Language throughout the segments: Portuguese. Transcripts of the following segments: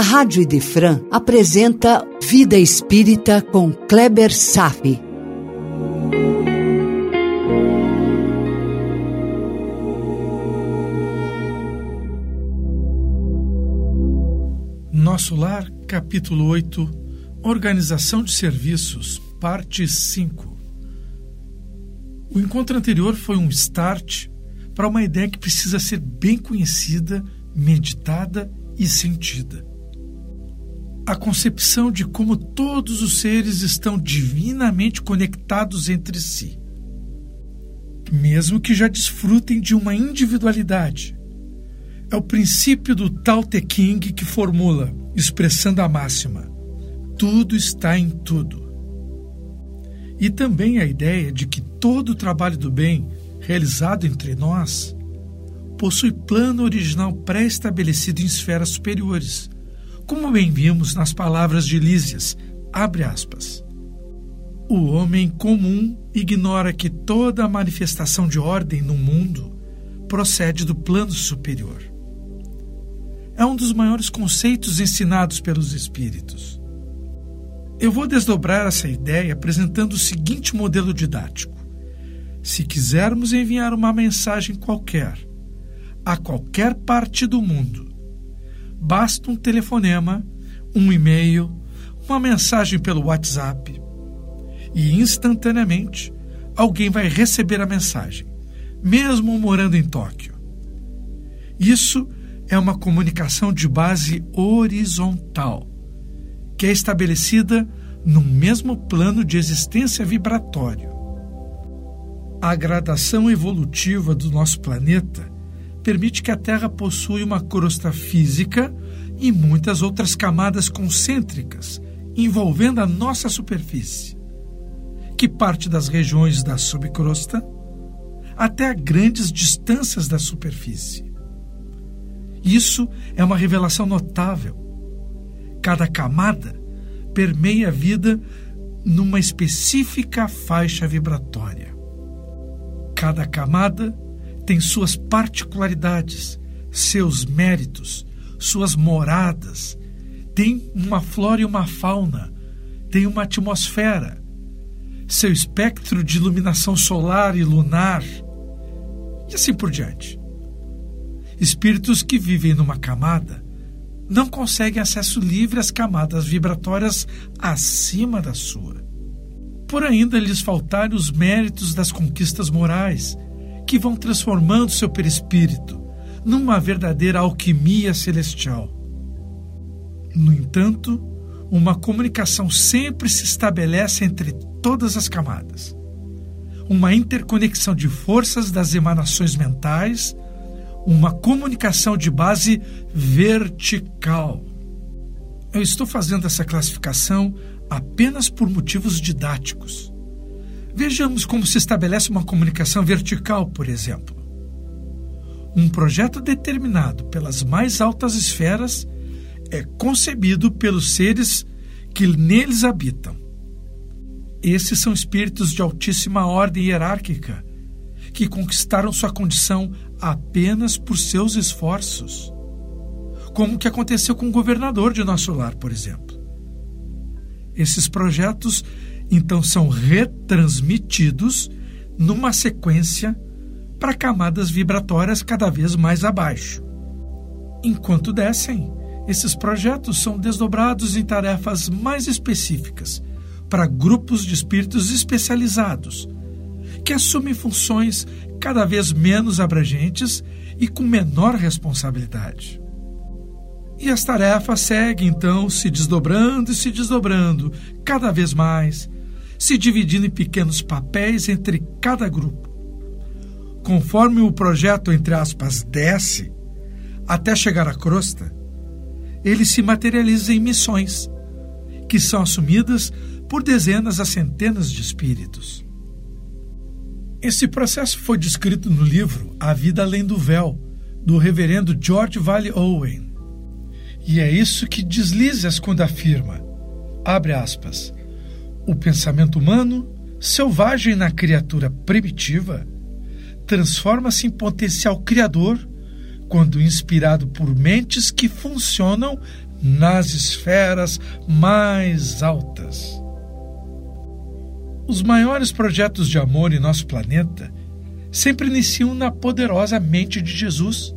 a Rádio Idefran apresenta Vida Espírita com Kleber Safi. Nosso Lar, capítulo 8, Organização de Serviços, parte 5. O encontro anterior foi um start para uma ideia que precisa ser bem conhecida, meditada e sentida a concepção de como todos os seres estão divinamente conectados entre si. Mesmo que já desfrutem de uma individualidade. É o princípio do Tao Te Ching que formula, expressando a máxima: tudo está em tudo. E também a ideia de que todo o trabalho do bem realizado entre nós possui plano original pré-estabelecido em esferas superiores como bem vimos nas palavras de Lísias, abre aspas. O homem comum ignora que toda manifestação de ordem no mundo procede do plano superior. É um dos maiores conceitos ensinados pelos espíritos. Eu vou desdobrar essa ideia apresentando o seguinte modelo didático. Se quisermos enviar uma mensagem qualquer a qualquer parte do mundo, Basta um telefonema, um e-mail, uma mensagem pelo WhatsApp e instantaneamente alguém vai receber a mensagem, mesmo morando em Tóquio. Isso é uma comunicação de base horizontal, que é estabelecida no mesmo plano de existência vibratório. A gradação evolutiva do nosso planeta permite que a Terra possua uma crosta física e muitas outras camadas concêntricas envolvendo a nossa superfície, que parte das regiões da subcrosta até a grandes distâncias da superfície. Isso é uma revelação notável. Cada camada permeia a vida numa específica faixa vibratória. Cada camada tem suas particularidades, seus méritos, suas moradas, tem uma flora e uma fauna, tem uma atmosfera, seu espectro de iluminação solar e lunar, e assim por diante. Espíritos que vivem numa camada não conseguem acesso livre às camadas vibratórias acima da sua. Por ainda lhes faltarem os méritos das conquistas morais que vão transformando seu perispírito numa verdadeira alquimia celestial. No entanto, uma comunicação sempre se estabelece entre todas as camadas. Uma interconexão de forças das emanações mentais, uma comunicação de base vertical. Eu estou fazendo essa classificação apenas por motivos didáticos. Vejamos como se estabelece uma comunicação vertical, por exemplo. Um projeto determinado pelas mais altas esferas é concebido pelos seres que neles habitam. Esses são espíritos de altíssima ordem hierárquica que conquistaram sua condição apenas por seus esforços. Como que aconteceu com o governador de nosso lar, por exemplo. Esses projetos então são retransmitidos numa sequência para camadas vibratórias cada vez mais abaixo. Enquanto descem, esses projetos são desdobrados em tarefas mais específicas para grupos de espíritos especializados, que assumem funções cada vez menos abrangentes e com menor responsabilidade. E as tarefas seguem então se desdobrando e se desdobrando cada vez mais, se dividindo em pequenos papéis entre cada grupo. Conforme o projeto, entre aspas, desce, até chegar à crosta, ele se materializa em missões, que são assumidas por dezenas a centenas de espíritos. Esse processo foi descrito no livro A Vida Além do Véu, do reverendo George Valley Owen. E é isso que Lísias quando afirma, abre aspas, o pensamento humano, selvagem na criatura primitiva, transforma-se em potencial criador quando inspirado por mentes que funcionam nas esferas mais altas. Os maiores projetos de amor em nosso planeta sempre iniciam na poderosa mente de Jesus,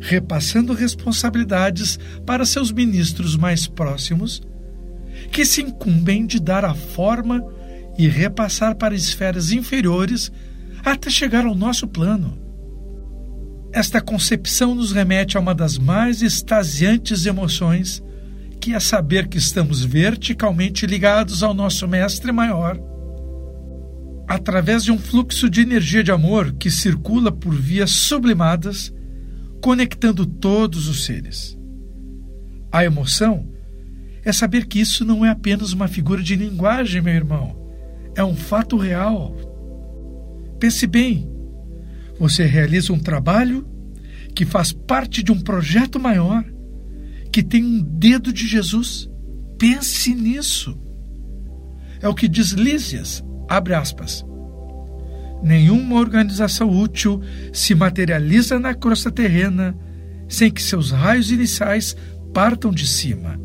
repassando responsabilidades para seus ministros mais próximos, que se incumbem de dar a forma e repassar para esferas inferiores até chegar ao nosso plano. Esta concepção nos remete a uma das mais extasiantes emoções, que é saber que estamos verticalmente ligados ao nosso Mestre Maior, através de um fluxo de energia de amor que circula por vias sublimadas, conectando todos os seres. A emoção é saber que isso não é apenas uma figura de linguagem, meu irmão, é um fato real. Pense bem, você realiza um trabalho que faz parte de um projeto maior, que tem um dedo de Jesus. Pense nisso. É o que diz Lísias, abre aspas. Nenhuma organização útil se materializa na crosta terrena sem que seus raios iniciais partam de cima.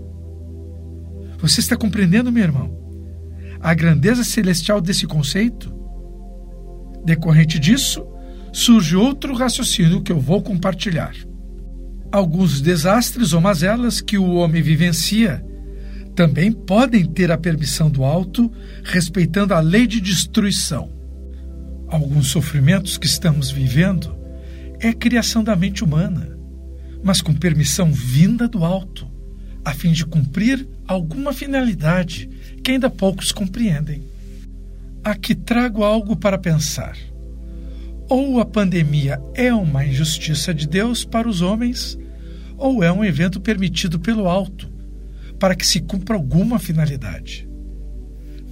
Você está compreendendo, meu irmão? A grandeza celestial desse conceito? Decorrente disso, surge outro raciocínio que eu vou compartilhar. Alguns desastres ou mazelas que o homem vivencia também podem ter a permissão do alto, respeitando a lei de destruição. Alguns sofrimentos que estamos vivendo é criação da mente humana, mas com permissão vinda do alto, a fim de cumprir alguma finalidade que ainda poucos compreendem. Aqui trago algo para pensar. Ou a pandemia é uma injustiça de Deus para os homens, ou é um evento permitido pelo alto, para que se cumpra alguma finalidade.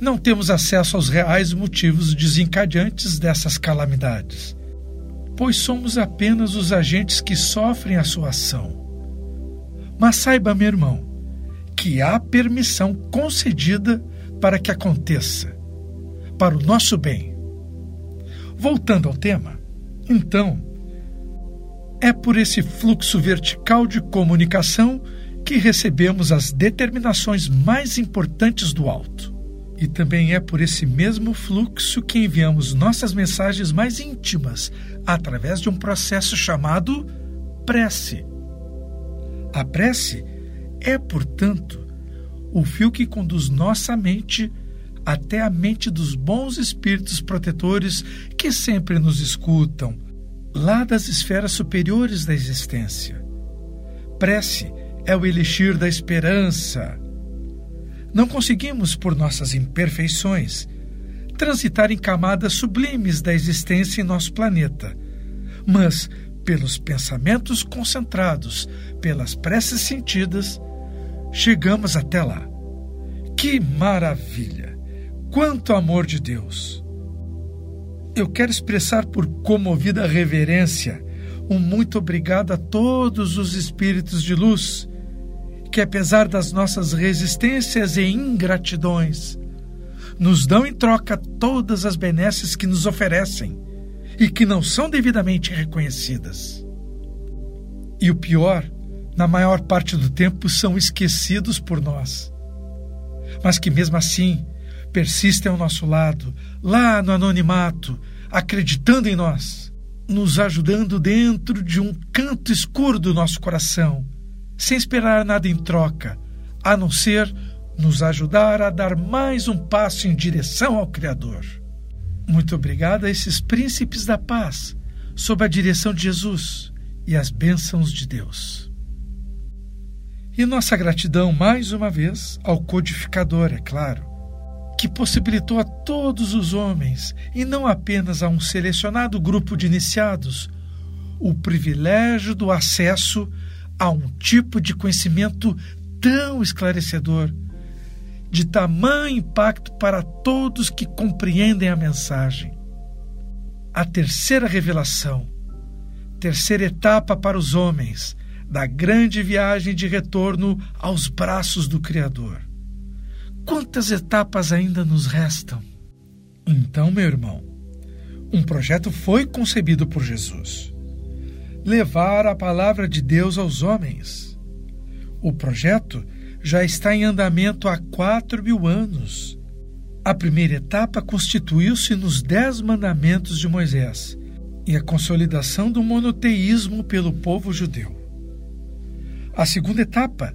Não temos acesso aos reais motivos desencadeantes dessas calamidades, pois somos apenas os agentes que sofrem a sua ação. Mas saiba, meu irmão, que há permissão concedida para que aconteça para o nosso bem. Voltando ao tema, então, é por esse fluxo vertical de comunicação que recebemos as determinações mais importantes do alto. E também é por esse mesmo fluxo que enviamos nossas mensagens mais íntimas através de um processo chamado prece. A prece é, portanto, o fio que conduz nossa mente até a mente dos bons espíritos protetores que sempre nos escutam, lá das esferas superiores da existência. Prece é o elixir da esperança. Não conseguimos, por nossas imperfeições, transitar em camadas sublimes da existência em nosso planeta, mas, pelos pensamentos concentrados, pelas preces sentidas, chegamos até lá. Que maravilha! Quanto amor de Deus! Eu quero expressar por comovida reverência um muito obrigado a todos os espíritos de luz que, apesar das nossas resistências e ingratidões, nos dão em troca todas as benesses que nos oferecem e que não são devidamente reconhecidas. E o pior, na maior parte do tempo, são esquecidos por nós. Mas que mesmo assim persistem ao nosso lado, lá no anonimato, acreditando em nós, nos ajudando dentro de um canto escuro do nosso coração, sem esperar nada em troca, a não ser nos ajudar a dar mais um passo em direção ao Criador. Muito obrigado a esses príncipes da paz, sob a direção de Jesus e as bênçãos de Deus. E nossa gratidão mais uma vez ao codificador, é claro, que possibilitou a todos os homens, e não apenas a um selecionado grupo de iniciados, o privilégio do acesso a um tipo de conhecimento tão esclarecedor, de tamanho impacto para todos que compreendem a mensagem. A terceira revelação, terceira etapa para os homens da grande viagem de retorno aos braços do Criador. Quantas etapas ainda nos restam? Então, meu irmão, um projeto foi concebido por Jesus: levar a palavra de Deus aos homens. O projeto já está em andamento há quatro mil anos. A primeira etapa constituiu-se nos Dez Mandamentos de Moisés e a consolidação do monoteísmo pelo povo judeu. A segunda etapa,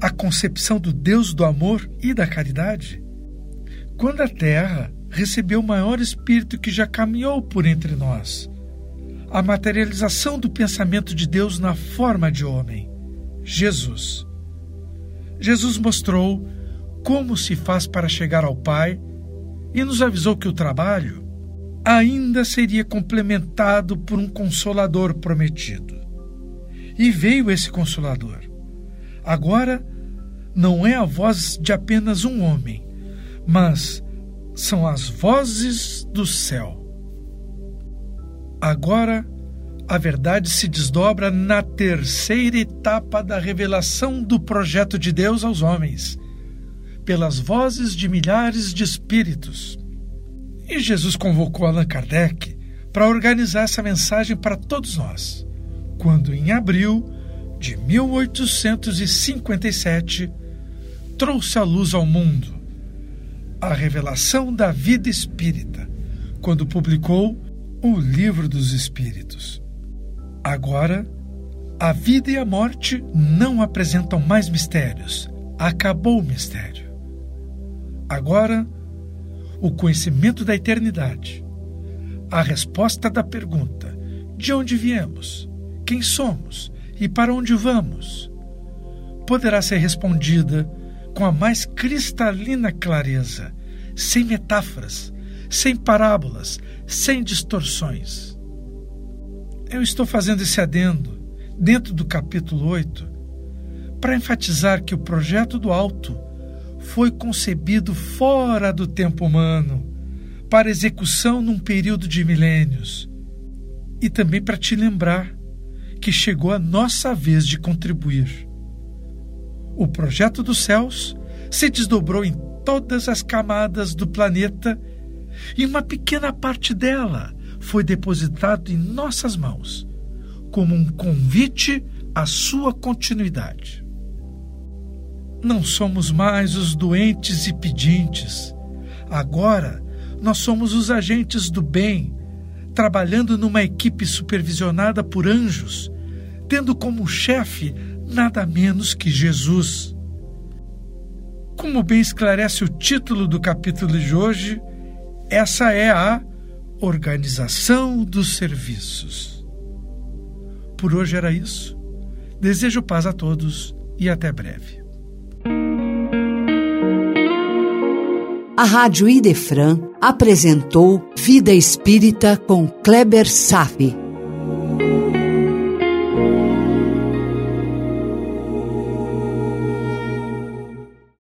a concepção do Deus do amor e da caridade. Quando a Terra recebeu o maior espírito que já caminhou por entre nós, a materialização do pensamento de Deus na forma de homem, Jesus. Jesus mostrou como se faz para chegar ao Pai e nos avisou que o trabalho ainda seria complementado por um consolador prometido. E veio esse consolador. Agora não é a voz de apenas um homem, mas são as vozes do céu. Agora a verdade se desdobra na terceira etapa da revelação do projeto de Deus aos homens, pelas vozes de milhares de espíritos. E Jesus convocou Allan Kardec para organizar essa mensagem para todos nós, quando em abril de 1857 trouxe a luz ao mundo a revelação da vida espírita, quando publicou o Livro dos Espíritos. Agora, a vida e a morte não apresentam mais mistérios. Acabou o mistério. Agora, o conhecimento da eternidade, a resposta da pergunta: de onde viemos, quem somos e para onde vamos, poderá ser respondida com a mais cristalina clareza, sem metáforas, sem parábolas, sem distorções. Eu estou fazendo esse adendo dentro do capítulo 8 para enfatizar que o projeto do alto foi concebido fora do tempo humano, para execução num período de milênios, e também para te lembrar que chegou a nossa vez de contribuir. O projeto dos céus se desdobrou em todas as camadas do planeta e uma pequena parte dela foi depositado em nossas mãos como um convite à sua continuidade. Não somos mais os doentes e pedintes. Agora nós somos os agentes do bem, trabalhando numa equipe supervisionada por anjos, tendo como chefe nada menos que Jesus. Como bem esclarece o título do capítulo de hoje, essa é a organização dos serviços. Por hoje era isso. Desejo paz a todos e até breve. A Rádio Idefran apresentou Vida Espírita com Kleber Safi.